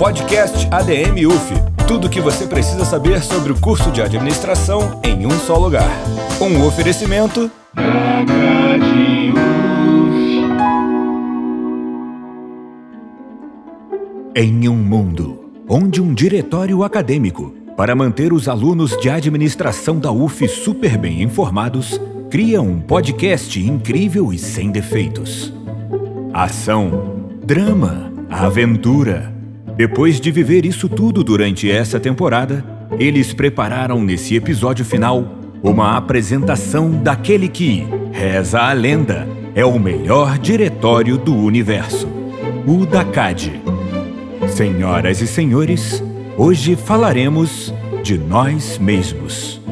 Podcast ADM UF. Tudo o que você precisa saber sobre o curso de administração em um só lugar. Um oferecimento. Em um mundo onde um diretório acadêmico, para manter os alunos de administração da UF super bem informados, cria um podcast incrível e sem defeitos. Ação, drama, aventura. Depois de viver isso tudo durante essa temporada, eles prepararam nesse episódio final uma apresentação daquele que, reza a lenda, é o melhor diretório do universo, o DACAD. Senhoras e senhores, hoje falaremos de nós mesmos.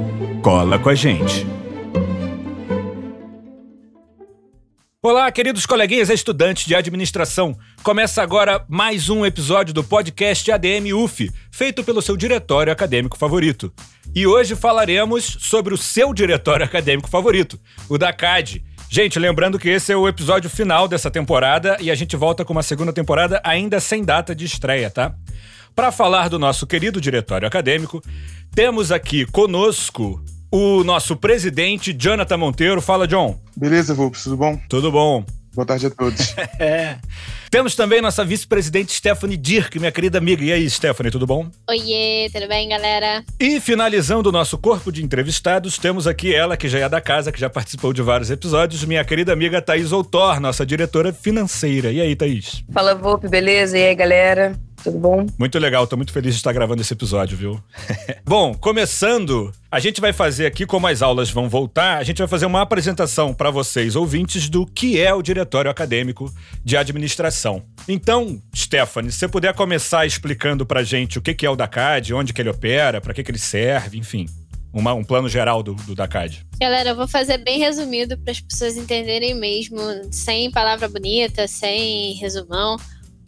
Cola com a gente! Olá, queridos coleguinhas estudantes de administração. Começa agora mais um episódio do podcast ADM UF, feito pelo seu diretório acadêmico favorito. E hoje falaremos sobre o seu diretório acadêmico favorito, o da CAD. Gente, lembrando que esse é o episódio final dessa temporada e a gente volta com uma segunda temporada ainda sem data de estreia, tá? Para falar do nosso querido diretório acadêmico, temos aqui conosco o nosso presidente, Jonathan Monteiro. Fala, John. Beleza, Vulpes, tudo bom? Tudo bom. Boa tarde a todos. é. Temos também nossa vice-presidente Stephanie Dirk, minha querida amiga. E aí, Stephanie, tudo bom? Oiê, tudo bem, galera? E finalizando o nosso corpo de entrevistados, temos aqui ela, que já é da casa, que já participou de vários episódios, minha querida amiga Thaís Outor, nossa diretora financeira. E aí, Thaís? Fala, Vulpe, beleza? E aí, galera? Tudo bom? Muito legal, tô muito feliz de estar gravando esse episódio, viu? bom, começando, a gente vai fazer aqui, como as aulas vão voltar, a gente vai fazer uma apresentação para vocês, ouvintes, do que é o Diretório Acadêmico de Administração. Então, Stephanie, se você puder começar explicando pra gente o que é o DACAD, onde que ele opera, para que, que ele serve, enfim. Uma, um plano geral do, do DACAD. Galera, eu vou fazer bem resumido para as pessoas entenderem mesmo, sem palavra bonita, sem resumão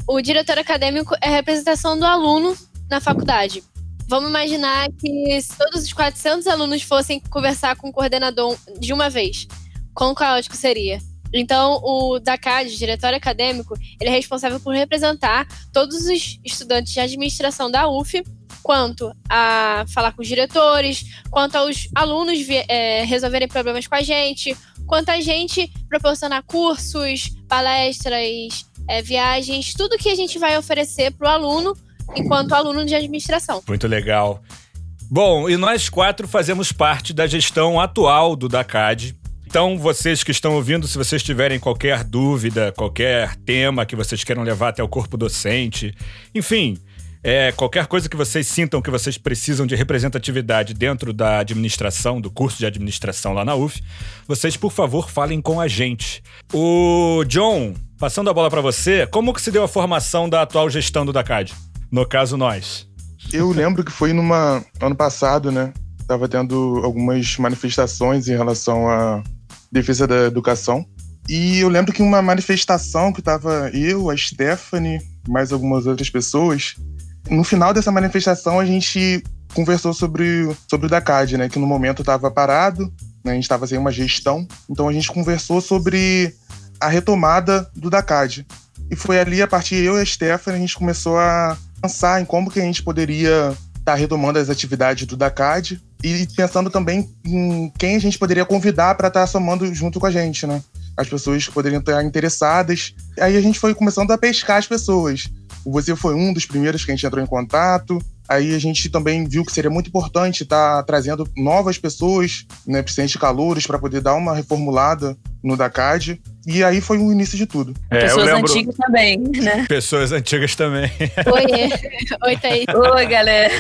o diretor acadêmico é a representação do aluno na faculdade. Vamos imaginar que se todos os 400 alunos fossem conversar com o coordenador de uma vez. Quão caótico seria? Então, o DACAD, diretor acadêmico, ele é responsável por representar todos os estudantes de administração da UF, quanto a falar com os diretores, quanto aos alunos é, resolverem problemas com a gente, quanto a gente proporcionar cursos, palestras, é, viagens, tudo que a gente vai oferecer para o aluno enquanto aluno de administração. Muito legal. Bom, e nós quatro fazemos parte da gestão atual do DACAD. Então, vocês que estão ouvindo, se vocês tiverem qualquer dúvida, qualquer tema que vocês queiram levar até o corpo docente, enfim, é, qualquer coisa que vocês sintam que vocês precisam de representatividade dentro da administração, do curso de administração lá na UF, vocês, por favor, falem com a gente. O John, passando a bola para você, como que se deu a formação da atual gestão do DACAD? No caso, nós. Eu lembro que foi numa ano passado, né? Tava tendo algumas manifestações em relação à defesa da educação. E eu lembro que uma manifestação que tava eu, a Stephanie, mais algumas outras pessoas, no final dessa manifestação, a gente conversou sobre, sobre o DACAD, né? Que no momento estava parado, né, a gente estava sem uma gestão. Então a gente conversou sobre a retomada do DACAD. E foi ali, a partir eu e a Stephanie, a gente começou a pensar em como que a gente poderia estar tá retomando as atividades do DACAD e pensando também em quem a gente poderia convidar para estar tá somando junto com a gente, né? As pessoas que poderiam estar interessadas. Aí a gente foi começando a pescar as pessoas. Você foi um dos primeiros que a gente entrou em contato. Aí a gente também viu que seria muito importante estar tá trazendo novas pessoas, né, presidente de calouros, para poder dar uma reformulada no DACAD. E aí foi o início de tudo. É, Pessoas lembro... antigas também, né? Pessoas antigas também. Oi, Oi Thaís. Oi, galera.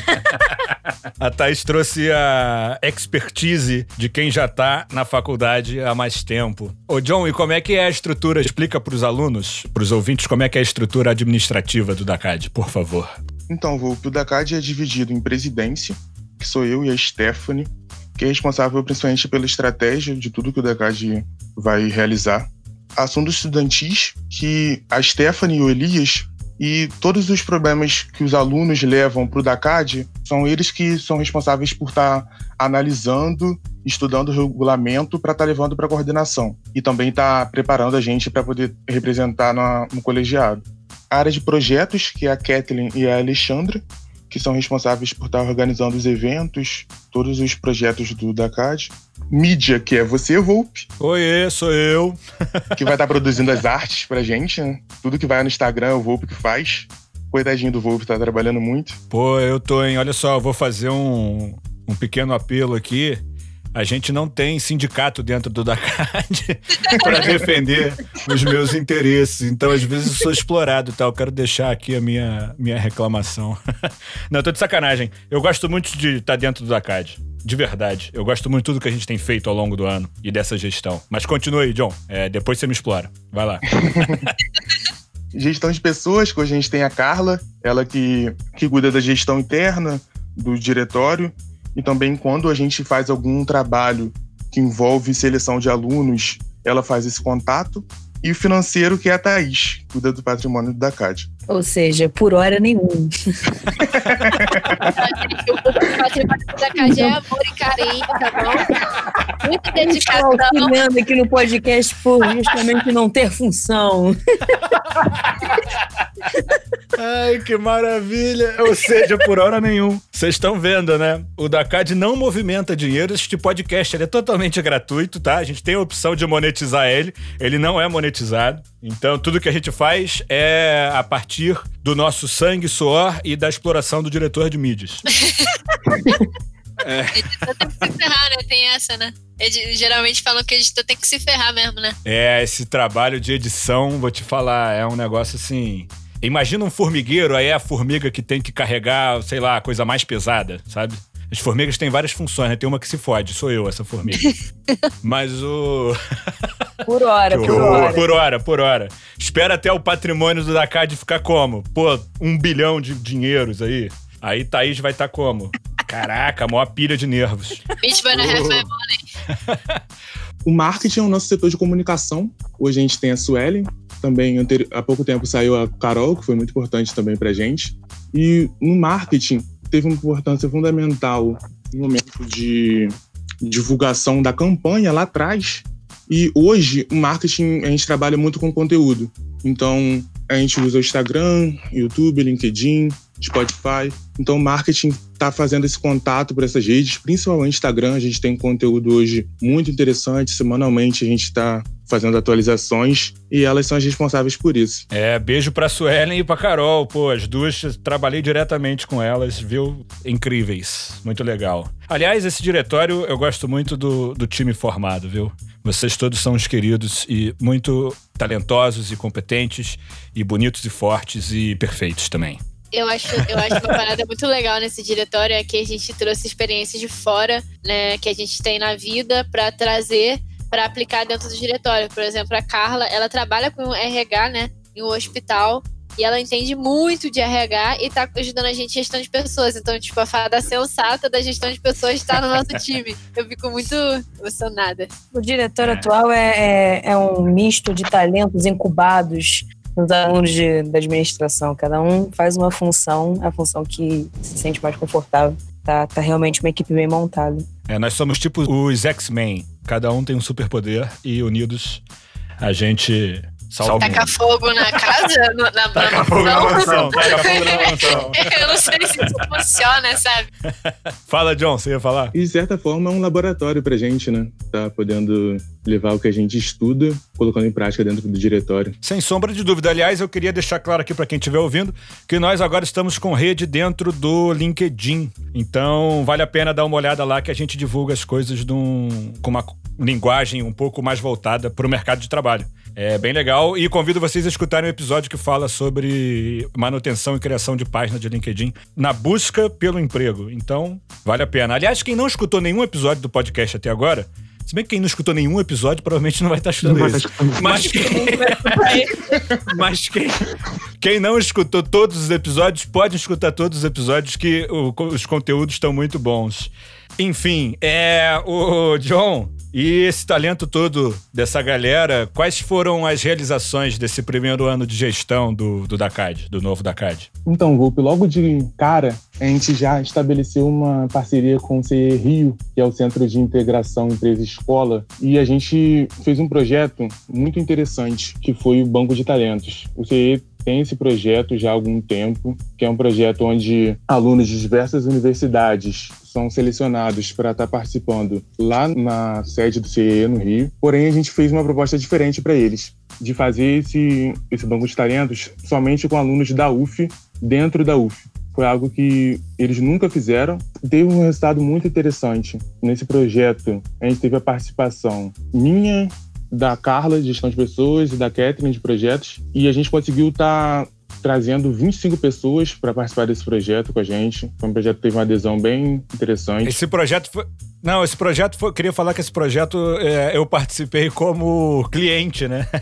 A Thaís trouxe a expertise de quem já está na faculdade há mais tempo. Ô, John, e como é que é a estrutura? Explica para os alunos, para os ouvintes, como é que é a estrutura administrativa do DACAD, por favor. Então, o DACAD é dividido em presidência, que sou eu e a Stephanie, que é responsável principalmente pela estratégia de tudo que o DACAD vai realizar assuntos estudantis que a Stephanie e o Elias e todos os problemas que os alunos levam para o DACAD são eles que são responsáveis por estar tá analisando, estudando o regulamento para estar tá levando para a coordenação e também estar tá preparando a gente para poder representar no colegiado. A área de projetos, que é a Kathleen e a Alexandra, que são responsáveis por estar organizando os eventos, todos os projetos do DACAD. Mídia, que é você, Volpe. Oi, sou eu. que vai estar produzindo as artes pra gente, né? Tudo que vai no Instagram é o Volpe que faz. Coitadinho do Volpe, tá trabalhando muito. Pô, eu tô em. Olha só, eu vou fazer um, um pequeno apelo aqui a gente não tem sindicato dentro do DACAD para defender os meus interesses. Então, às vezes, eu sou explorado, tá? Eu quero deixar aqui a minha, minha reclamação. não, tô de sacanagem. Eu gosto muito de estar tá dentro do DACAD. De verdade. Eu gosto muito de tudo que a gente tem feito ao longo do ano e dessa gestão. Mas continue aí, John. É, depois você me explora. Vai lá. gestão de pessoas, que a gente tem a Carla, ela que, que cuida da gestão interna do diretório e também quando a gente faz algum trabalho que envolve seleção de alunos, ela faz esse contato. E o financeiro, que é a Thaís, cuida do patrimônio da CAD. Ou seja, por hora nenhum. o patrimônio da CAD é amor e carinho, tá bom? Muito dedicação. Auxiliando aqui no podcast por justamente não ter função. Ai, que maravilha! Ou seja, por hora nenhum. Vocês estão vendo, né? O Dakad não movimenta dinheiro. Este podcast ele é totalmente gratuito, tá? A gente tem a opção de monetizar ele. Ele não é monetizado. Então, tudo que a gente faz é a partir do nosso sangue, suor e da exploração do diretor de mídias. É. Editor tem que se ferrar, né? Tem essa, né? Ed, geralmente falam que editor tem que se ferrar mesmo, né? É, esse trabalho de edição, vou te falar, é um negócio assim. Imagina um formigueiro, aí é a formiga que tem que carregar, sei lá, a coisa mais pesada, sabe? As formigas têm várias funções, né? Tem uma que se fode, sou eu, essa formiga. Mas o. Por hora, por hora. Por hora, por hora. Espera até o patrimônio do Dakar ficar como? Pô, um bilhão de dinheiros aí. Aí Thaís vai estar tá como? Caraca, maior pilha de nervos. Bitch by the O marketing é o nosso setor de comunicação. Hoje a gente tem a Suelen, também há pouco tempo saiu a Carol, que foi muito importante também para gente. E no marketing teve uma importância fundamental no momento de divulgação da campanha lá atrás. E hoje o marketing a gente trabalha muito com conteúdo. Então a gente usa o Instagram, YouTube, LinkedIn, Spotify. Então, o marketing está fazendo esse contato por essas redes, principalmente Instagram. A gente tem conteúdo hoje muito interessante. Semanalmente, a gente está fazendo atualizações e elas são as responsáveis por isso. É, beijo pra Suelen e pra Carol. Pô, as duas trabalhei diretamente com elas, viu? Incríveis. Muito legal. Aliás, esse diretório eu gosto muito do, do time formado, viu? Vocês todos são os queridos e muito talentosos e competentes e bonitos e fortes e perfeitos também. Eu acho, eu acho uma parada muito legal nesse diretório é que a gente trouxe experiências de fora, né, que a gente tem na vida para trazer para aplicar dentro do diretório. Por exemplo, a Carla, ela trabalha com RH, né, em um hospital e ela entende muito de RH e tá ajudando a gente em gestão de pessoas. Então, tipo, a fada sensata da gestão de pessoas está no nosso time. Eu fico muito emocionada. O diretor atual é, é, é um misto de talentos incubados os alunos de, da administração. Cada um faz uma função, a função que se sente mais confortável. Tá, tá realmente uma equipe bem montada. É, nós somos tipo os X-Men. Cada um tem um superpoder e unidos a gente Salve. Taca fogo na casa? No, na, taca na fogo na mansão. Taca fogo na mansão. Eu não sei se isso funciona, sabe? Fala, John, você ia falar? E, de certa forma, é um laboratório pra gente, né? Tá podendo levar o que a gente estuda, colocando em prática dentro do diretório. Sem sombra de dúvida. Aliás, eu queria deixar claro aqui para quem estiver ouvindo que nós agora estamos com rede dentro do LinkedIn. Então, vale a pena dar uma olhada lá que a gente divulga as coisas num, com uma linguagem um pouco mais voltada para o mercado de trabalho. É bem legal e convido vocês a escutarem o um episódio que fala sobre manutenção e criação de página de LinkedIn na busca pelo emprego. Então, vale a pena. Aliás, quem não escutou nenhum episódio do podcast até agora, se bem que quem não escutou nenhum episódio provavelmente não vai estar escutando isso. Mas, quem, mas quem, quem não escutou todos os episódios, pode escutar todos os episódios que os conteúdos estão muito bons. Enfim, é o John e esse talento todo dessa galera, quais foram as realizações desse primeiro ano de gestão do, do DACAD, do novo DACAD? Então, Golpe, logo de cara, a gente já estabeleceu uma parceria com o CE Rio, que é o Centro de Integração Empresa-Escola, e a gente fez um projeto muito interessante, que foi o Banco de Talentos. O CE tem esse projeto já há algum tempo, que é um projeto onde alunos de diversas universidades são selecionados para estar participando lá na sede do CIE no Rio. Porém, a gente fez uma proposta diferente para eles, de fazer esse, esse banco de talentos somente com alunos da UF, dentro da UF. Foi algo que eles nunca fizeram. Teve um resultado muito interessante. Nesse projeto, a gente teve a participação minha, da Carla, de gestão de pessoas, e da Catherine, de projetos. E a gente conseguiu estar tá trazendo 25 pessoas para participar desse projeto com a gente. Foi um projeto que teve uma adesão bem interessante. Esse projeto foi. Não, esse projeto foi. Queria falar que esse projeto é, eu participei como cliente, né?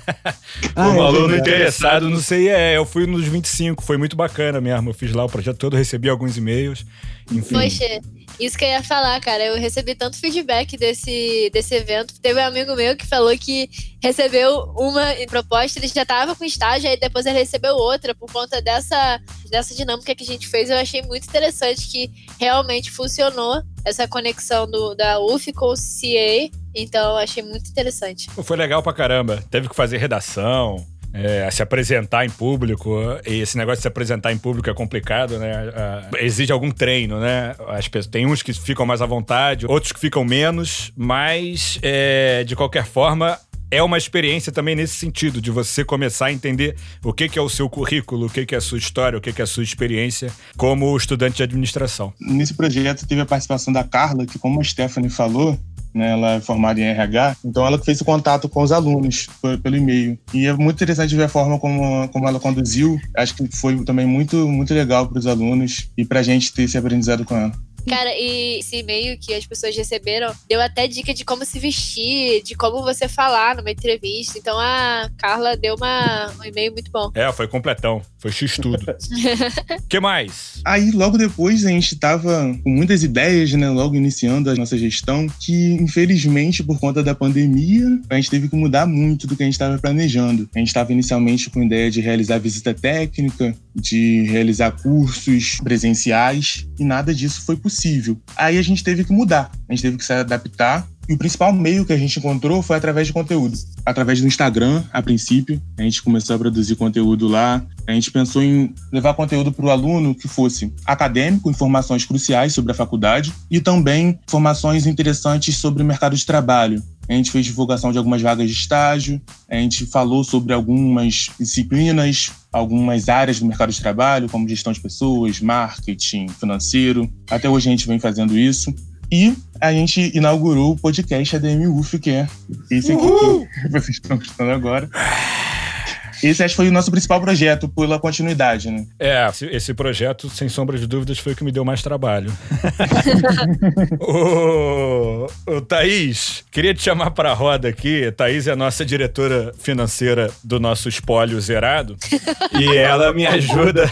Ah, como é aluno verdade. interessado, não sei, é, eu fui nos 25, foi muito bacana mesmo. Eu fiz lá o projeto todo, recebi alguns e-mails. Enfim. Poxa, isso que eu ia falar, cara. Eu recebi tanto feedback desse, desse evento. Teve um amigo meu que falou que recebeu uma proposta, ele já tava com estágio, aí depois ele recebeu outra. Por conta dessa, dessa dinâmica que a gente fez, eu achei muito interessante que realmente funcionou essa conexão do, da UF com o CA. Então, achei muito interessante. Foi legal pra caramba. Teve que fazer redação, é, se apresentar em público. E esse negócio de se apresentar em público é complicado, né? exige algum treino, né? As pessoas, tem uns que ficam mais à vontade, outros que ficam menos, mas é, de qualquer forma. É uma experiência também nesse sentido, de você começar a entender o que, que é o seu currículo, o que, que é a sua história, o que, que é a sua experiência como estudante de administração. Nesse projeto teve a participação da Carla, que, como a Stephanie falou, né, ela é formada em RH, então ela fez o contato com os alunos pelo e-mail. E é muito interessante ver a forma como, como ela conduziu. Acho que foi também muito, muito legal para os alunos e para a gente ter esse aprendizado com ela. Cara, e esse e-mail que as pessoas receberam deu até dica de como se vestir, de como você falar numa entrevista. Então a Carla deu uma, um e-mail muito bom. É, foi completão. Foi X tudo. que mais? Aí, logo depois, a gente tava com muitas ideias, né? Logo iniciando a nossa gestão, que infelizmente, por conta da pandemia, a gente teve que mudar muito do que a gente estava planejando. A gente estava inicialmente com a ideia de realizar visita técnica, de realizar cursos presenciais, e nada disso foi possível. Aí a gente teve que mudar, a gente teve que se adaptar e o principal meio que a gente encontrou foi através de conteúdo. Através do Instagram, a princípio. A gente começou a produzir conteúdo lá. A gente pensou em levar conteúdo para o aluno que fosse acadêmico, informações cruciais sobre a faculdade e também informações interessantes sobre o mercado de trabalho. A gente fez divulgação de algumas vagas de estágio, a gente falou sobre algumas disciplinas, algumas áreas do mercado de trabalho, como gestão de pessoas, marketing, financeiro. Até hoje a gente vem fazendo isso. E a gente inaugurou o podcast ADM UF, que é esse aqui que vocês estão escutando agora. Esse acho que foi o nosso principal projeto pela continuidade, né? É, esse projeto, sem sombra de dúvidas, foi o que me deu mais trabalho. ô, ô, Thaís, queria te chamar para a roda aqui. Thaís é a nossa diretora financeira do nosso espólio zerado. e ela me ajuda.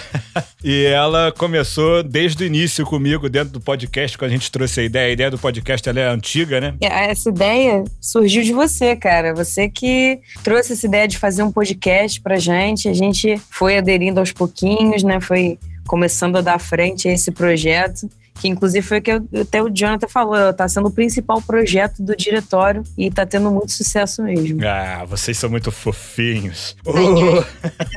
E ela começou desde o início comigo, dentro do podcast, quando a gente trouxe a ideia. A ideia do podcast ela é antiga, né? É, essa ideia surgiu de você, cara. Você que trouxe essa ideia de fazer um podcast pra gente. A gente foi aderindo aos pouquinhos, né? Foi começando a dar frente a esse projeto que inclusive foi o que até o Jonathan falou, tá sendo o principal projeto do diretório e tá tendo muito sucesso mesmo. Ah, vocês são muito fofinhos. Oh.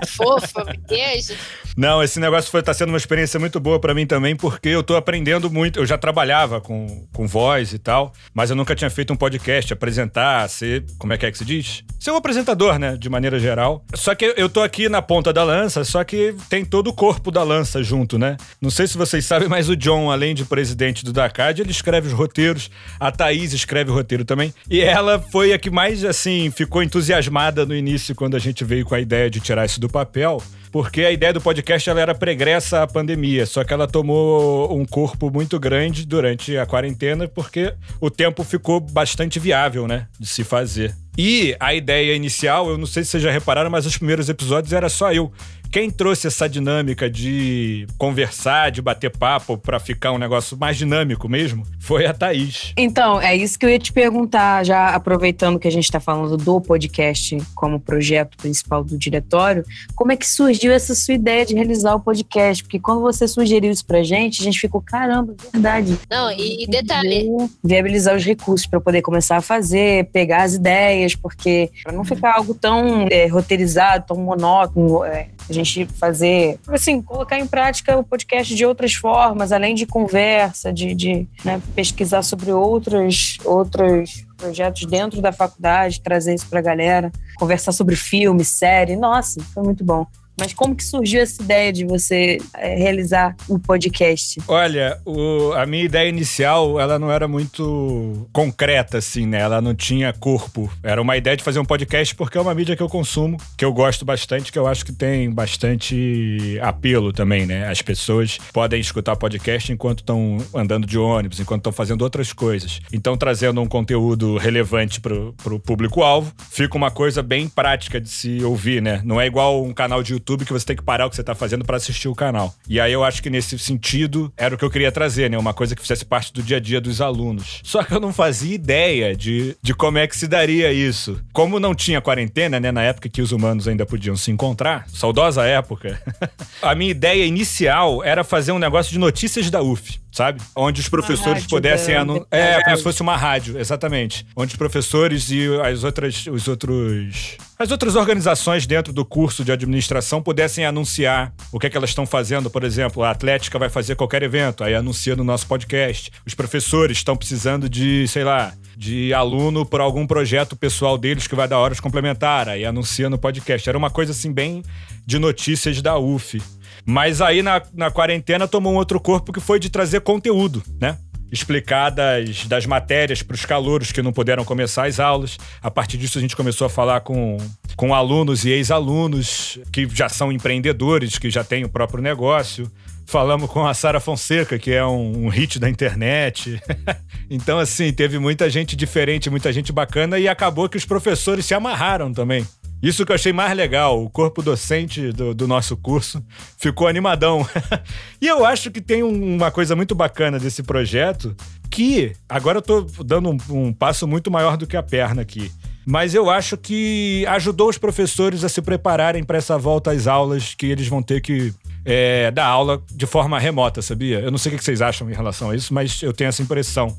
É fofa, beijo. Não, esse negócio foi, tá sendo uma experiência muito boa para mim também, porque eu tô aprendendo muito. Eu já trabalhava com, com voz e tal, mas eu nunca tinha feito um podcast, apresentar, ser. Como é que é que se diz? Ser um apresentador, né? De maneira geral. Só que eu tô aqui na ponta da lança, só que tem todo o corpo da lança junto, né? Não sei se vocês sabem, mas o John, além de presidente do DACAD, ele escreve os roteiros. A Thaís escreve o roteiro também. E ela foi a que mais, assim, ficou entusiasmada no início, quando a gente veio com a ideia de tirar isso do papel porque a ideia do podcast ela era pregressa à pandemia, só que ela tomou um corpo muito grande durante a quarentena, porque o tempo ficou bastante viável, né, de se fazer. E a ideia inicial, eu não sei se vocês já repararam, mas os primeiros episódios era só eu. Quem trouxe essa dinâmica de conversar, de bater papo para ficar um negócio mais dinâmico mesmo, foi a Thaís. Então, é isso que eu ia te perguntar, já aproveitando que a gente está falando do podcast como projeto principal do diretório, como é que surgiu essa sua ideia de realizar o podcast? Porque quando você sugeriu isso pra gente, a gente ficou, caramba, verdade. Não, e, e detalhe. Viabilizar os recursos para poder começar a fazer, pegar as ideias, porque para não ficar algo tão é, roteirizado, tão monótono, é, a gente fazer, assim, colocar em prática o podcast de outras formas, além de conversa, de, de né, pesquisar sobre outros, outros projetos dentro da faculdade, trazer isso pra galera, conversar sobre filme, série. Nossa, foi muito bom. Mas como que surgiu essa ideia de você é, realizar um podcast? Olha, o, a minha ideia inicial, ela não era muito concreta, assim, né? Ela não tinha corpo. Era uma ideia de fazer um podcast porque é uma mídia que eu consumo, que eu gosto bastante, que eu acho que tem bastante apelo também, né? As pessoas podem escutar podcast enquanto estão andando de ônibus, enquanto estão fazendo outras coisas. Então, trazendo um conteúdo relevante pro, pro público-alvo, fica uma coisa bem prática de se ouvir, né? Não é igual um canal de YouTube YouTube que você tem que parar o que você tá fazendo para assistir o canal. E aí eu acho que nesse sentido era o que eu queria trazer, né? Uma coisa que fizesse parte do dia a dia dos alunos. Só que eu não fazia ideia de, de como é que se daria isso. Como não tinha quarentena, né? Na época que os humanos ainda podiam se encontrar, saudosa época, a minha ideia inicial era fazer um negócio de notícias da UF sabe? Onde os professores pudessem anunciar. É, como se fosse uma rádio, exatamente. Onde os professores e as outras, os outros. As outras organizações dentro do curso de administração pudessem anunciar o que, é que elas estão fazendo. Por exemplo, a Atlética vai fazer qualquer evento, aí anuncia no nosso podcast. Os professores estão precisando de, sei lá, de aluno por algum projeto pessoal deles que vai dar horas complementar, aí anuncia no podcast. Era uma coisa assim, bem de notícias da UF. Mas aí na, na quarentena tomou um outro corpo que foi de trazer conteúdo, né? explicar das, das matérias para os calouros que não puderam começar as aulas. A partir disso, a gente começou a falar com, com alunos e ex-alunos que já são empreendedores, que já têm o próprio negócio. Falamos com a Sara Fonseca, que é um, um hit da internet. então, assim, teve muita gente diferente, muita gente bacana e acabou que os professores se amarraram também. Isso que eu achei mais legal, o corpo docente do, do nosso curso ficou animadão. e eu acho que tem um, uma coisa muito bacana desse projeto, que agora eu tô dando um, um passo muito maior do que a perna aqui. Mas eu acho que ajudou os professores a se prepararem para essa volta às aulas que eles vão ter que é, dar aula de forma remota, sabia? Eu não sei o que vocês acham em relação a isso, mas eu tenho essa impressão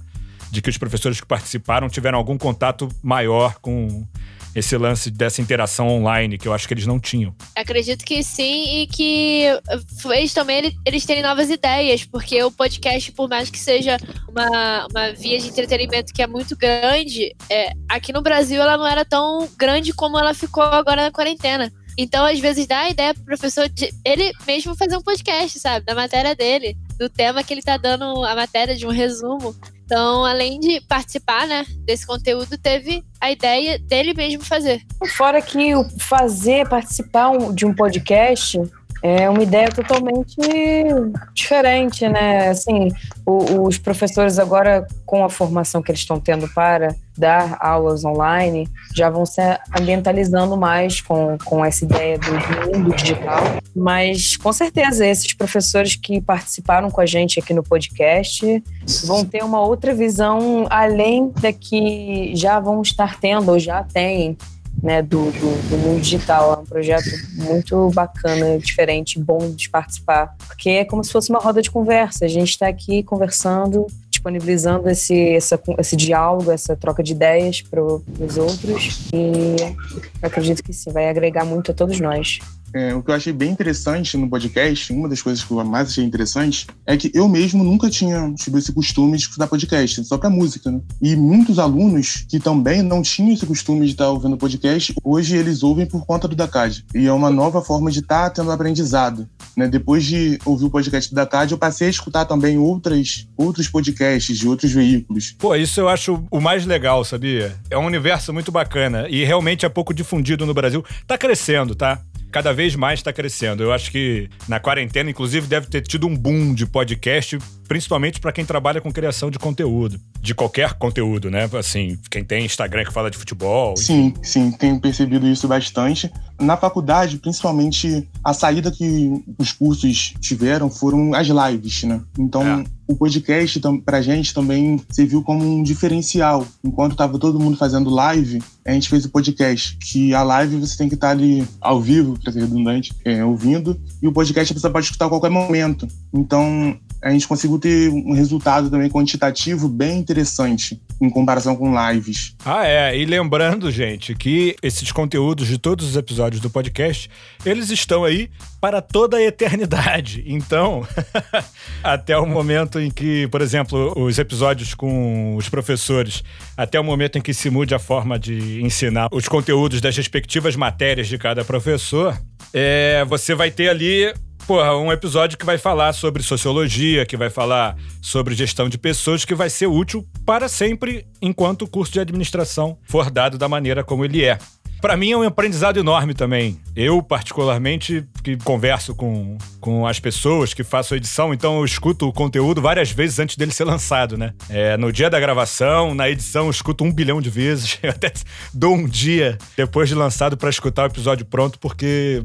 de que os professores que participaram tiveram algum contato maior com esse lance dessa interação online que eu acho que eles não tinham. Acredito que sim e que fez também eles terem novas ideias, porque o podcast, por mais que seja uma, uma via de entretenimento que é muito grande, é, aqui no Brasil ela não era tão grande como ela ficou agora na quarentena. Então, às vezes, dá a ideia pro professor de ele mesmo fazer um podcast, sabe? Da matéria dele, do tema que ele tá dando a matéria de um resumo. Então, além de participar, né, desse conteúdo, teve a ideia dele mesmo fazer. Fora que fazer, participar de um podcast é uma ideia totalmente diferente, né? Assim, o, os professores agora, com a formação que eles estão tendo para dar aulas online, já vão se ambientalizando mais com, com essa ideia do mundo digital. Mas, com certeza, esses professores que participaram com a gente aqui no podcast vão ter uma outra visão além da que já vão estar tendo ou já têm né, do, do, do, mundo digital. É um projeto muito bacana, diferente, bom de participar, porque é como se fosse uma roda de conversa. A gente está aqui conversando, disponibilizando esse, essa, esse diálogo, essa troca de ideias para os outros e acredito que sim, vai agregar muito a todos nós. É, o que eu achei bem interessante no podcast, uma das coisas que eu mais achei interessante, é que eu mesmo nunca tinha tido esse costume de escutar podcast, só pra música, né? E muitos alunos que também não tinham esse costume de estar ouvindo podcast, hoje eles ouvem por conta do DACAD. E é uma nova forma de estar tendo aprendizado. Né? Depois de ouvir o podcast do DACAD, eu passei a escutar também outras, outros podcasts de outros veículos. Pô, isso eu acho o mais legal, sabia? É um universo muito bacana e realmente é pouco difundido no Brasil. Tá crescendo, tá? Cada vez mais está crescendo. Eu acho que na quarentena, inclusive, deve ter tido um boom de podcast, principalmente para quem trabalha com criação de conteúdo. De qualquer conteúdo, né? Assim, quem tem Instagram que fala de futebol. Sim, sim, tenho percebido isso bastante. Na faculdade, principalmente, a saída que os cursos tiveram foram as lives, né? Então. É o podcast pra gente também serviu como um diferencial. Enquanto tava todo mundo fazendo live, a gente fez o podcast. Que a live você tem que estar tá ali ao vivo, pra ser redundante, é, ouvindo, e o podcast você pode escutar a qualquer momento. Então, a gente conseguiu ter um resultado também quantitativo bem interessante em comparação com lives. Ah, é. E lembrando, gente, que esses conteúdos de todos os episódios do podcast, eles estão aí para toda a eternidade. Então, até o momento em que, por exemplo, os episódios com os professores, até o momento em que se mude a forma de ensinar os conteúdos das respectivas matérias de cada professor, é, você vai ter ali porra, um episódio que vai falar sobre sociologia, que vai falar sobre gestão de pessoas, que vai ser útil para sempre enquanto o curso de administração for dado da maneira como ele é. Para mim é um aprendizado enorme também. Eu, particularmente, que converso com, com as pessoas, que faço a edição, então eu escuto o conteúdo várias vezes antes dele ser lançado, né? É, no dia da gravação, na edição, eu escuto um bilhão de vezes. Eu até dou um dia depois de lançado para escutar o episódio pronto, porque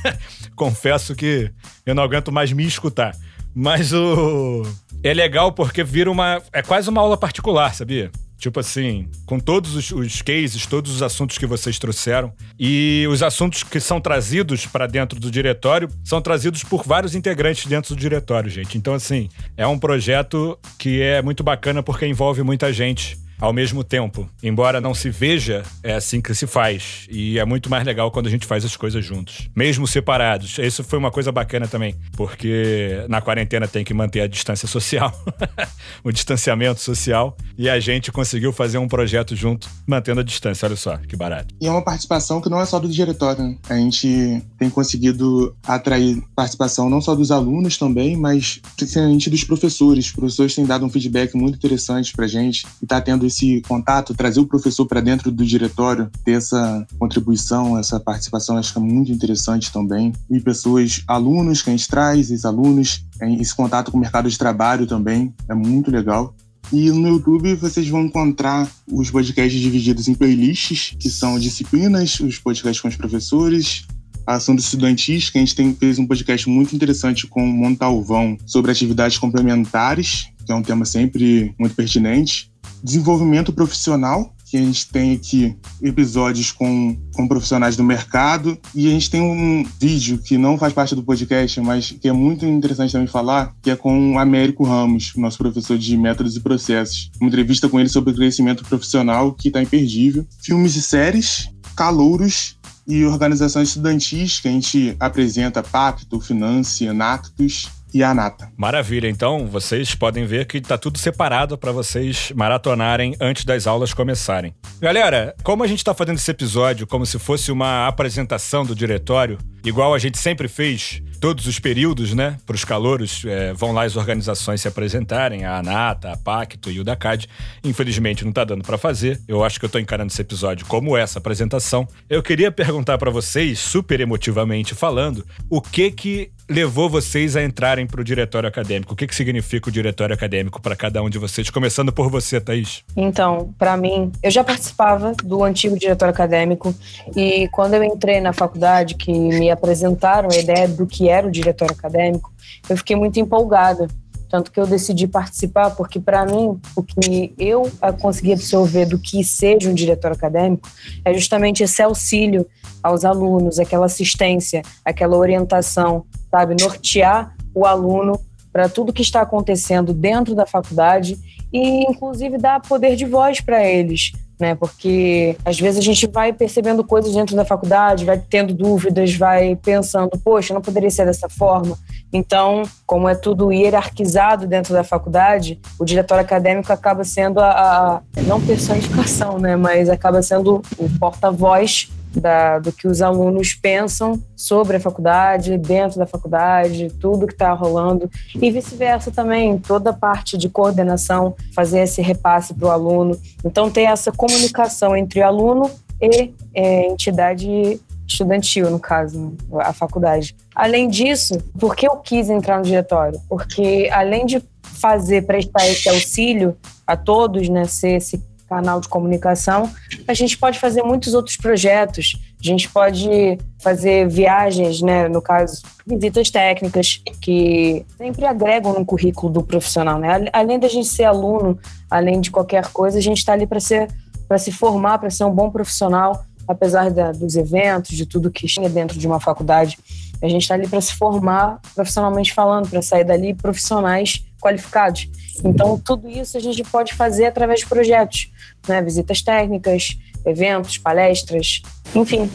confesso que eu não aguento mais me escutar. Mas o. É legal porque vira uma. É quase uma aula particular, sabia? Tipo assim, com todos os, os, cases, todos os assuntos que vocês trouxeram. E os assuntos que são trazidos para dentro do diretório são trazidos por vários integrantes dentro do diretório, gente. Então, assim, é um projeto que é muito bacana porque envolve muita gente ao mesmo tempo. Embora não se veja, é assim que se faz. E é muito mais legal quando a gente faz as coisas juntos, mesmo separados. Isso foi uma coisa bacana também, porque na quarentena tem que manter a distância social, o distanciamento social, e a gente conseguiu fazer um projeto junto, mantendo a distância. Olha só, que barato. E é uma participação que não é só do diretório, né? A gente tem conseguido atrair participação não só dos alunos também, mas principalmente dos professores. Os professores têm dado um feedback muito interessante pra gente e tá tendo esse contato, trazer o professor para dentro do diretório, ter essa contribuição, essa participação, acho que é muito interessante também. E pessoas, alunos que a gente traz, ex-alunos, esse contato com o mercado de trabalho também é muito legal. E no YouTube vocês vão encontrar os podcasts divididos em playlists, que são disciplinas, os podcasts com os professores, assuntos estudantis, que a gente tem, fez um podcast muito interessante com o Montalvão sobre atividades complementares, que é um tema sempre muito pertinente desenvolvimento profissional, que a gente tem aqui episódios com, com profissionais do mercado, e a gente tem um vídeo que não faz parte do podcast, mas que é muito interessante também falar, que é com o Américo Ramos, nosso professor de métodos e processos. Uma entrevista com ele sobre crescimento profissional que está imperdível. Filmes e séries, calouros e organizações estudantis que a gente apresenta Pacto, Finance, Enactus e a nata. Maravilha. Então, vocês podem ver que está tudo separado para vocês maratonarem antes das aulas começarem. Galera, como a gente está fazendo esse episódio como se fosse uma apresentação do diretório, igual a gente sempre fez todos os períodos, né? Para os calouros, é, vão lá as organizações se apresentarem, a ANATA, a Pacto e o DACAD. Infelizmente não está dando para fazer. Eu acho que eu estou encarando esse episódio como essa apresentação. Eu queria perguntar para vocês, super emotivamente falando, o que que levou vocês a entrarem para o diretório acadêmico? O que, que significa o diretório acadêmico para cada um de vocês? Começando por você, Thaís. Então, para mim, eu já participava do antigo diretório acadêmico e quando eu entrei na faculdade, que me apresentaram a ideia do que era o diretório acadêmico, eu fiquei muito empolgada. Tanto que eu decidi participar, porque para mim, o que eu consegui absorver do que seja um diretório acadêmico é justamente esse auxílio aos alunos, aquela assistência, aquela orientação, sabe? Nortear o aluno para tudo que está acontecendo dentro da faculdade e, inclusive, dar poder de voz para eles. Né? Porque às vezes a gente vai percebendo coisas dentro da faculdade, vai tendo dúvidas, vai pensando, poxa, não poderia ser dessa forma. Então, como é tudo hierarquizado dentro da faculdade, o diretório acadêmico acaba sendo a, a não personificação, né, mas acaba sendo o porta-voz da, do que os alunos pensam sobre a faculdade, dentro da faculdade, tudo que está rolando, e vice-versa também, toda a parte de coordenação, fazer esse repasse para o aluno. Então, ter essa comunicação entre aluno e é, entidade estudantil, no caso, a faculdade. Além disso, por que eu quis entrar no diretório? Porque além de fazer, prestar esse auxílio a todos, né, ser esse canal de comunicação, a gente pode fazer muitos outros projetos. A gente pode fazer viagens, né, no caso, visitas técnicas que sempre agregam no currículo do profissional, né? Além da gente ser aluno, além de qualquer coisa, a gente está ali para ser para se formar, para ser um bom profissional apesar da, dos eventos, de tudo que tinha dentro de uma faculdade. A gente está ali para se formar profissionalmente falando, para sair dali profissionais qualificados. Então, tudo isso a gente pode fazer através de projetos, né? visitas técnicas, eventos, palestras, enfim.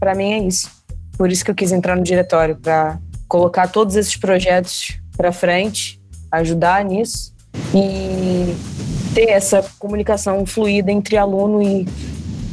Para mim é isso. Por isso que eu quis entrar no diretório, para colocar todos esses projetos para frente, ajudar nisso e ter essa comunicação fluida entre aluno e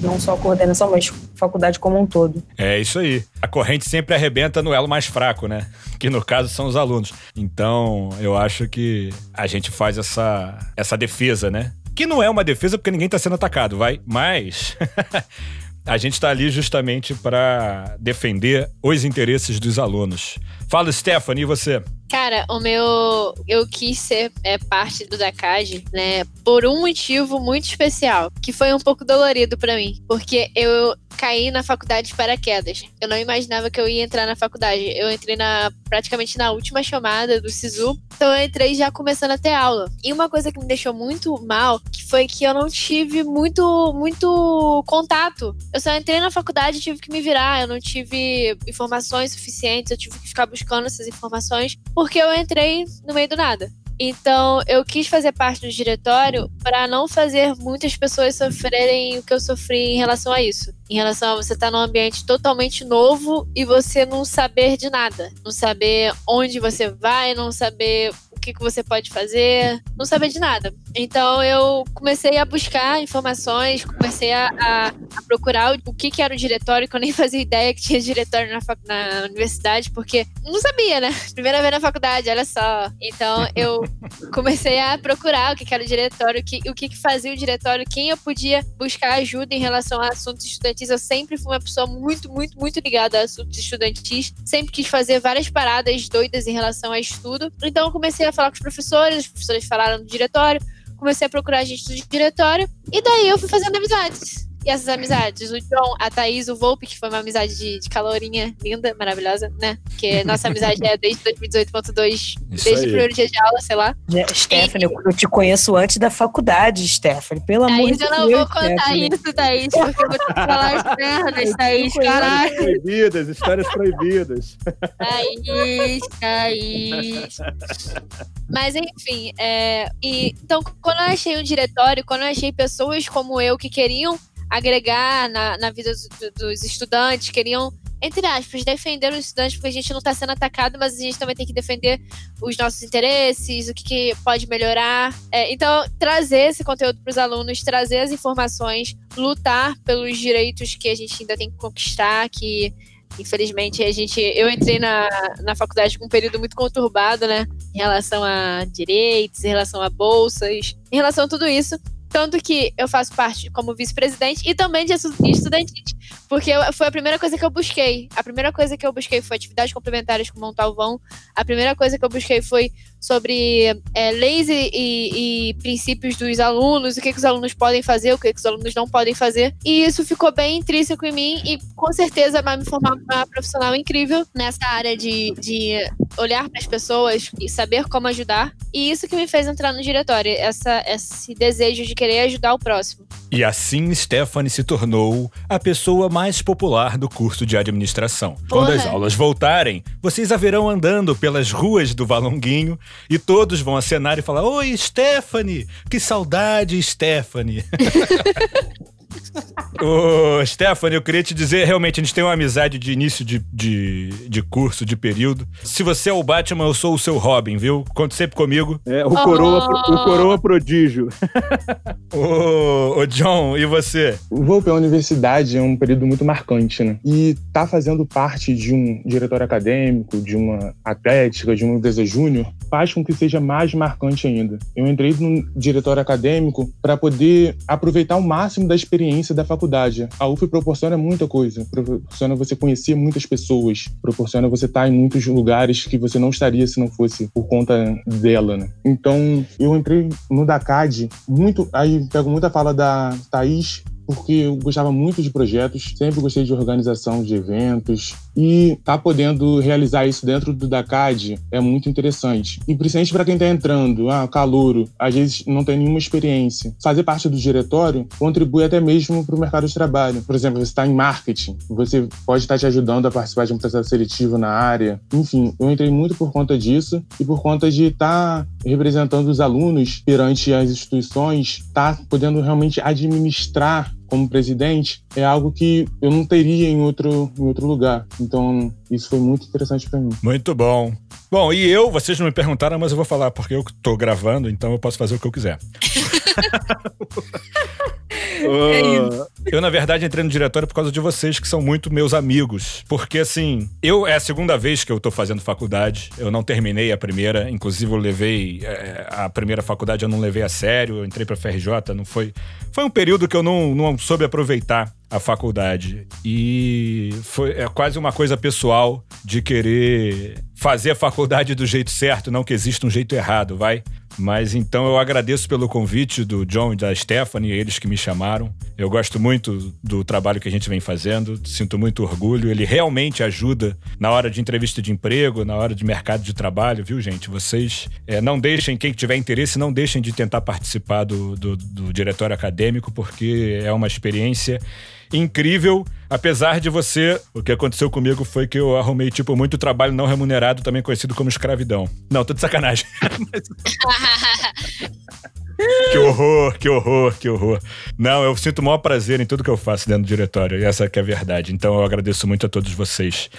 não só a coordenação, mas faculdade como um todo. É isso aí. A corrente sempre arrebenta no elo mais fraco, né? Que no caso são os alunos. Então, eu acho que a gente faz essa, essa defesa, né? Que não é uma defesa porque ninguém está sendo atacado, vai. Mas a gente está ali justamente para defender os interesses dos alunos. Fala, Stephanie, e você? Cara, o meu. Eu quis ser é, parte do DACAD, né? Por um motivo muito especial, que foi um pouco dolorido para mim. Porque eu caí na faculdade de paraquedas. Eu não imaginava que eu ia entrar na faculdade. Eu entrei na praticamente na última chamada do SISU. Então eu entrei já começando a ter aula. E uma coisa que me deixou muito mal, que foi que eu não tive muito muito contato. Eu só entrei na faculdade e tive que me virar. Eu não tive informações suficientes, eu tive que ficar buscando essas informações porque eu entrei no meio do nada. Então, eu quis fazer parte do diretório para não fazer muitas pessoas sofrerem o que eu sofri em relação a isso. Em relação a você estar tá num ambiente totalmente novo e você não saber de nada. Não saber onde você vai, não saber que, que você pode fazer, não sabia de nada. Então eu comecei a buscar informações, comecei a, a, a procurar o, que, que era o diretório, que eu nem fazia ideia que tinha diretório na, na universidade, porque não sabia, né? Primeira vez na faculdade, olha só. Então eu comecei a procurar o que, que era o diretório, o que, o que, que fazia o diretório, quem eu podia buscar ajuda em relação a assuntos estudantis. Eu sempre fui uma pessoa muito, muito, muito ligada a assuntos estudantis, sempre quis fazer várias paradas doidas em relação a estudo. Então eu comecei a a falar com os professores, os professores falaram do diretório, comecei a procurar gente do diretório, e daí eu fui fazendo amizades. E essas amizades, o John, a Thaís, o Volpe, que foi uma amizade de, de calorinha linda, maravilhosa, né? Porque nossa amizade é desde 2018.2, desde aí. o primeiro dia de aula, sei lá. Stephanie, e... eu te conheço antes da faculdade, Stephanie, pelo amor de Deus. Thaís, eu não vou contar Stephanie. isso, Thaís, porque eu vou te falar as merdas, Thaís, caralho. Histórias proibidas, histórias proibidas. Thaís, Thaís. Mas enfim, é, e, então quando eu achei um diretório, quando eu achei pessoas como eu que queriam agregar na, na vida dos, dos estudantes, queriam entre aspas, defender os estudantes, porque a gente não está sendo atacado, mas a gente também tem que defender os nossos interesses, o que, que pode melhorar. É, então, trazer esse conteúdo para os alunos, trazer as informações, lutar pelos direitos que a gente ainda tem que conquistar, que infelizmente a gente. Eu entrei na, na faculdade com um período muito conturbado, né? Em relação a direitos, em relação a bolsas, em relação a tudo isso. Tanto que eu faço parte como vice-presidente e também de estudantes, porque foi a primeira coisa que eu busquei. A primeira coisa que eu busquei foi atividades complementares com Montalvão. A primeira coisa que eu busquei foi sobre é, leis e, e, e, princípios dos alunos, o que, que, os alunos podem fazer, o que, que, os alunos não podem fazer. E isso ficou bem intrínseco em mim e com certeza vai me formar uma profissional incrível nessa área de, de olhar para as pessoas e saber como ajudar. E isso que me fez entrar no diretório, essa, esse desejo de querer ajudar o próximo. E assim Stephanie se tornou a pessoa mais popular do curso de administração. Porra. Quando as aulas voltarem, vocês a verão andando pelas ruas do Valonguinho e todos vão acenar e falar: Oi, Stephanie! Que saudade, Stephanie! Ô, Stephanie, eu queria te dizer, realmente, a gente tem uma amizade de início de, de, de, curso, de período. Se você é o Batman, eu sou o seu Robin, viu? Conte sempre comigo. É, o coroa, oh. o coroa prodígio. ô, ô, John, e você? Vou pela universidade é um período muito marcante, né? E tá fazendo parte de um diretório acadêmico, de uma atlética, de uma empresa júnior, faz com que seja mais marcante ainda. Eu entrei no diretório acadêmico para poder aproveitar o máximo da experiência da faculdade. A UF proporciona muita coisa, proporciona você conhecer muitas pessoas, proporciona você estar em muitos lugares que você não estaria se não fosse por conta dela, né? Então, eu entrei no DACAD muito, aí pego muita fala da Thaís, porque eu gostava muito de projetos, sempre gostei de organização de eventos e tá podendo realizar isso dentro do DACAD é muito interessante. E principalmente para quem está entrando, ah, calouro, às vezes não tem nenhuma experiência. Fazer parte do diretório contribui até mesmo para o mercado de trabalho. Por exemplo, você está em marketing, você pode estar tá te ajudando a participar de um processo seletivo na área. Enfim, eu entrei muito por conta disso e por conta de estar tá representando os alunos perante as instituições, tá podendo realmente administrar como presidente é algo que eu não teria em outro, em outro lugar. Então, isso foi muito interessante para mim. Muito bom. Bom, e eu, vocês não me perguntaram, mas eu vou falar porque eu tô gravando, então eu posso fazer o que eu quiser. Uh, eu, na verdade, entrei no diretório por causa de vocês, que são muito meus amigos. Porque, assim, eu é a segunda vez que eu tô fazendo faculdade. Eu não terminei a primeira. Inclusive, eu levei. É, a primeira faculdade eu não levei a sério. Eu entrei pra FRJ, não foi. Foi um período que eu não, não soube aproveitar a faculdade. E foi é quase uma coisa pessoal de querer fazer a faculdade do jeito certo, não que exista um jeito errado, vai? Mas então eu agradeço pelo convite do John e da Stephanie, eles que me chamaram. Eu gosto muito do trabalho que a gente vem fazendo, sinto muito orgulho. Ele realmente ajuda na hora de entrevista de emprego, na hora de mercado de trabalho, viu, gente? Vocês é, não deixem, quem tiver interesse, não deixem de tentar participar do, do, do diretório acadêmico, porque é uma experiência incrível. Apesar de você. O que aconteceu comigo foi que eu arrumei, tipo, muito trabalho não remunerado, também conhecido como escravidão. Não, tô de sacanagem. que horror, que horror, que horror. Não, eu sinto o maior prazer em tudo que eu faço dentro do diretório, e essa é a verdade. Então eu agradeço muito a todos vocês.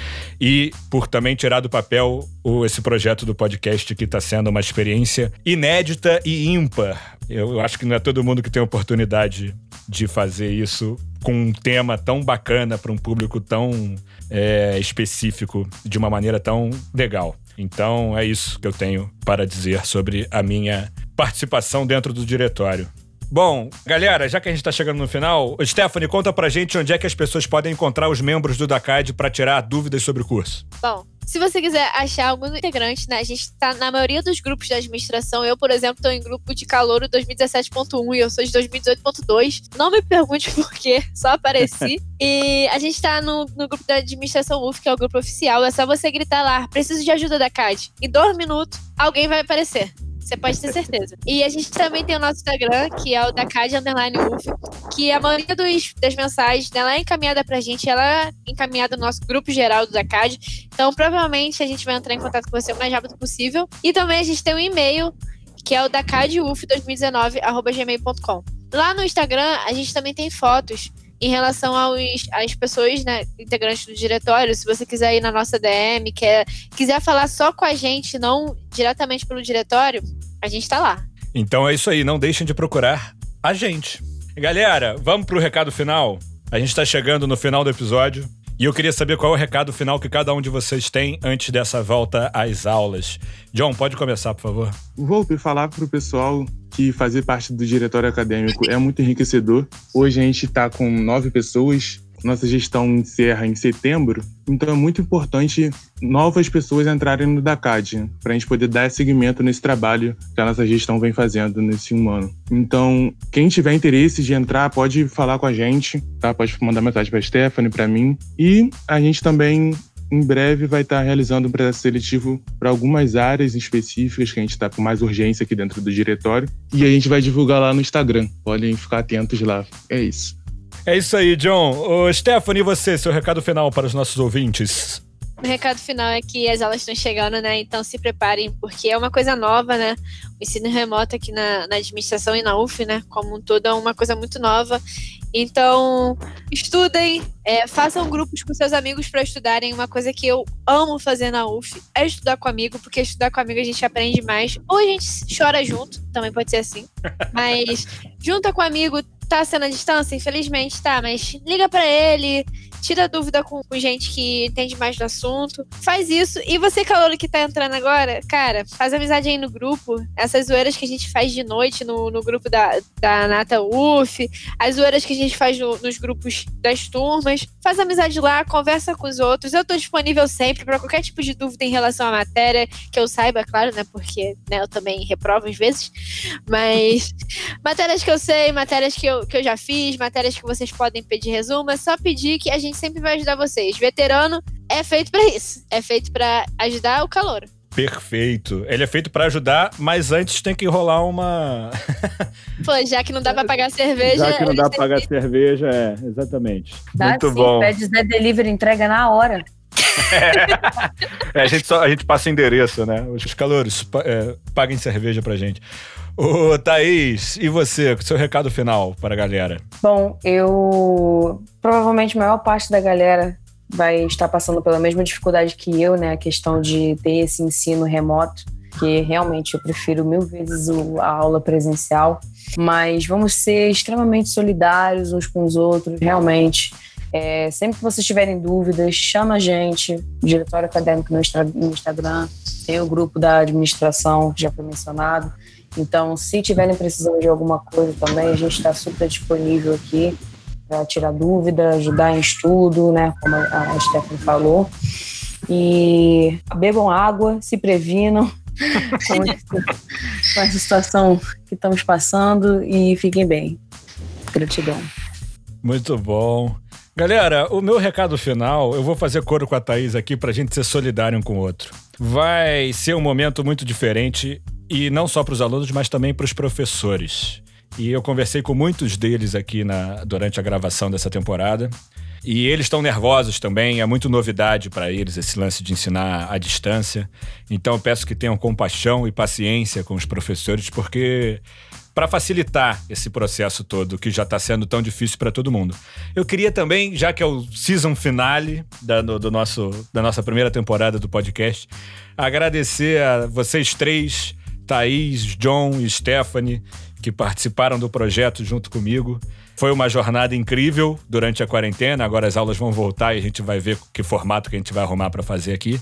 E por também tirar do papel o, esse projeto do podcast que está sendo uma experiência inédita e ímpar. Eu acho que não é todo mundo que tem a oportunidade de fazer isso com um tema tão bacana para um público tão é, específico, de uma maneira tão legal. Então é isso que eu tenho para dizer sobre a minha participação dentro do diretório. Bom, galera, já que a gente tá chegando no final, Stephanie, conta pra gente onde é que as pessoas podem encontrar os membros do DACAD para tirar dúvidas sobre o curso. Bom, se você quiser achar algum integrante, né? A gente tá na maioria dos grupos de administração. Eu, por exemplo, tô em grupo de calouro 2017.1 e eu sou de 2018.2. Não me pergunte por quê, só apareci. e a gente tá no, no grupo da administração UF, que é o grupo oficial. É só você gritar lá, preciso de ajuda da CAD. Em dois minutos, alguém vai aparecer. Você pode ter certeza. E a gente também tem o nosso Instagram, que é o da CAD Underline UF, que a maioria dos, das mensagens dela é encaminhada pra gente, ela é encaminhada no nosso grupo geral do DACAD. Então, provavelmente, a gente vai entrar em contato com você o mais rápido possível. E também a gente tem um e-mail, que é o dacaduf2019.gmail.com. Lá no Instagram, a gente também tem fotos em relação aos, às pessoas, né, integrantes do diretório, se você quiser ir na nossa DM, quer, quiser falar só com a gente, não diretamente pelo diretório, a gente tá lá. Então é isso aí, não deixem de procurar a gente. Galera, vamos pro recado final? A gente tá chegando no final do episódio. E eu queria saber qual é o recado final que cada um de vocês tem antes dessa volta às aulas. John, pode começar, por favor. Vou falar para o pessoal que fazer parte do diretório acadêmico é muito enriquecedor. Hoje a gente está com nove pessoas nossa gestão encerra em setembro, então é muito importante novas pessoas entrarem no DACAD, para a gente poder dar seguimento nesse trabalho que a nossa gestão vem fazendo nesse um ano. Então, quem tiver interesse de entrar, pode falar com a gente, tá? pode mandar mensagem para a Stephanie, para mim, e a gente também em breve vai estar realizando um processo seletivo para algumas áreas específicas que a gente está com mais urgência aqui dentro do diretório. E a gente vai divulgar lá no Instagram. Podem ficar atentos lá. É isso. É isso aí, John. Ô, Stephanie, e você, seu recado final para os nossos ouvintes? O recado final é que as aulas estão chegando, né? Então se preparem, porque é uma coisa nova, né? Ensino remoto aqui na, na administração e na UF, né? Como um todo, é uma coisa muito nova. Então, estudem, é, façam grupos com seus amigos para estudarem. Uma coisa que eu amo fazer na UF é estudar com amigo, porque estudar com amigo a gente aprende mais. Ou a gente chora junto, também pode ser assim. Mas junta com amigo, tá sendo a distância, infelizmente tá, mas liga para ele, tira dúvida com, gente que entende mais do assunto. Faz isso. E você, calor que tá entrando agora, cara, faz amizade aí no grupo. Essas zoeiras que a gente faz de noite no, no grupo da, da Nata UF, as zoeiras que a gente faz no, nos grupos das turmas. Faz amizade lá, conversa com os outros. Eu tô disponível sempre para qualquer tipo de dúvida em relação à matéria, que eu saiba, claro, né? Porque né, eu também reprovo às vezes. Mas matérias que eu sei, matérias que eu, que eu já fiz, matérias que vocês podem pedir resumo, é só pedir que a gente sempre vai ajudar vocês. Veterano é feito para isso. É feito para ajudar o calor. Perfeito. Ele é feito para ajudar, mas antes tem que rolar uma. Pô, já que não dá para pagar cerveja. Já que não dá para pagar cerveja, é, exatamente. Dá Muito sim, bom. Pede Zé Delivery, entrega na hora. É, a, gente só, a gente passa endereço, né? Os calores, pa- é, paguem cerveja pra gente. Ô, Thaís, e você? Seu recado final para a galera? Bom, eu. Provavelmente a maior parte da galera vai estar passando pela mesma dificuldade que eu, né? A questão de ter esse ensino remoto, que realmente eu prefiro mil vezes a aula presencial. Mas vamos ser extremamente solidários uns com os outros, realmente. É, sempre que vocês tiverem dúvidas, chama a gente, Diretório Acadêmico no Instagram, tem o grupo da administração, que já foi mencionado. Então, se tiverem precisando de alguma coisa também, a gente está super disponível aqui para tirar dúvida, ajudar em estudo, né? Como a Stephanie falou. E bebam água, se previnam com essa situação que estamos passando e fiquem bem. Gratidão. Muito bom. Galera, o meu recado final, eu vou fazer coro com a Thaís aqui pra gente ser solidário um com o outro. Vai ser um momento muito diferente e não só para os alunos, mas também para os professores. E eu conversei com muitos deles aqui na, durante a gravação dessa temporada. E eles estão nervosos também, é muito novidade para eles esse lance de ensinar à distância. Então eu peço que tenham compaixão e paciência com os professores, porque para facilitar esse processo todo que já está sendo tão difícil para todo mundo. Eu queria também, já que é o season finale da, do, do nosso, da nossa primeira temporada do podcast, agradecer a vocês três, Thaís, John e Stephanie, que participaram do projeto junto comigo. Foi uma jornada incrível durante a quarentena. Agora as aulas vão voltar e a gente vai ver que formato que a gente vai arrumar para fazer aqui.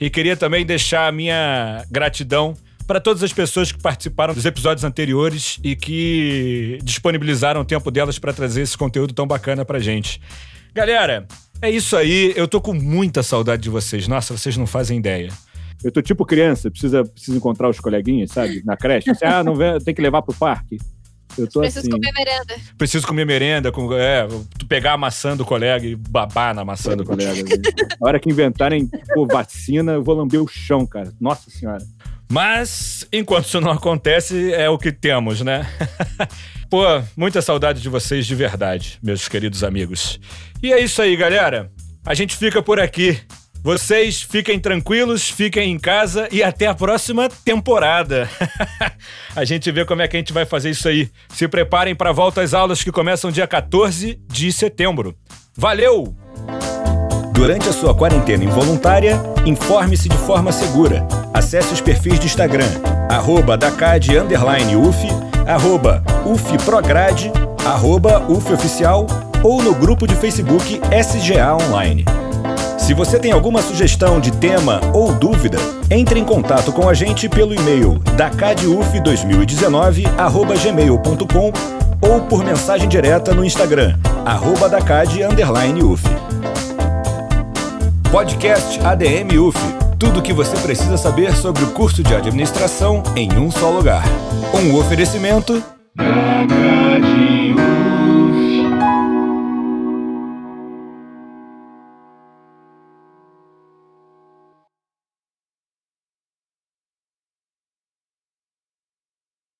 E queria também deixar a minha gratidão para todas as pessoas que participaram dos episódios anteriores e que disponibilizaram o tempo delas para trazer esse conteúdo tão bacana pra gente. Galera, é isso aí. Eu tô com muita saudade de vocês. Nossa, vocês não fazem ideia. Eu tô tipo criança, precisa, precisa encontrar os coleguinhas, sabe? Na creche. Assim, ah, não vem, tem que levar pro parque. Eu tô Preciso assim. comer merenda. Preciso comer merenda, com, é, tu pegar a maçã do colega e babar na maçã do colega. colega. né? A hora que inventarem pô, vacina, eu vou lamber o chão, cara. Nossa senhora. Mas, enquanto isso não acontece, é o que temos, né? Pô, muita saudade de vocês de verdade, meus queridos amigos. E é isso aí, galera. A gente fica por aqui. Vocês fiquem tranquilos, fiquem em casa e até a próxima temporada. a gente vê como é que a gente vai fazer isso aí. Se preparem para a volta às aulas que começam dia 14 de setembro. Valeu! Durante a sua quarentena involuntária, informe-se de forma segura. Acesse os perfis de Instagram, arroba Dacad, arroba UFPrograde, arroba UFOficial ou no grupo de Facebook SGA Online. Se você tem alguma sugestão de tema ou dúvida, entre em contato com a gente pelo e-mail dacaduf2019@gmail.com ou por mensagem direta no Instagram, arroba Dacad, underline UF. Podcast ADM UF. Tudo o que você precisa saber sobre o curso de administração em um só lugar. Um oferecimento.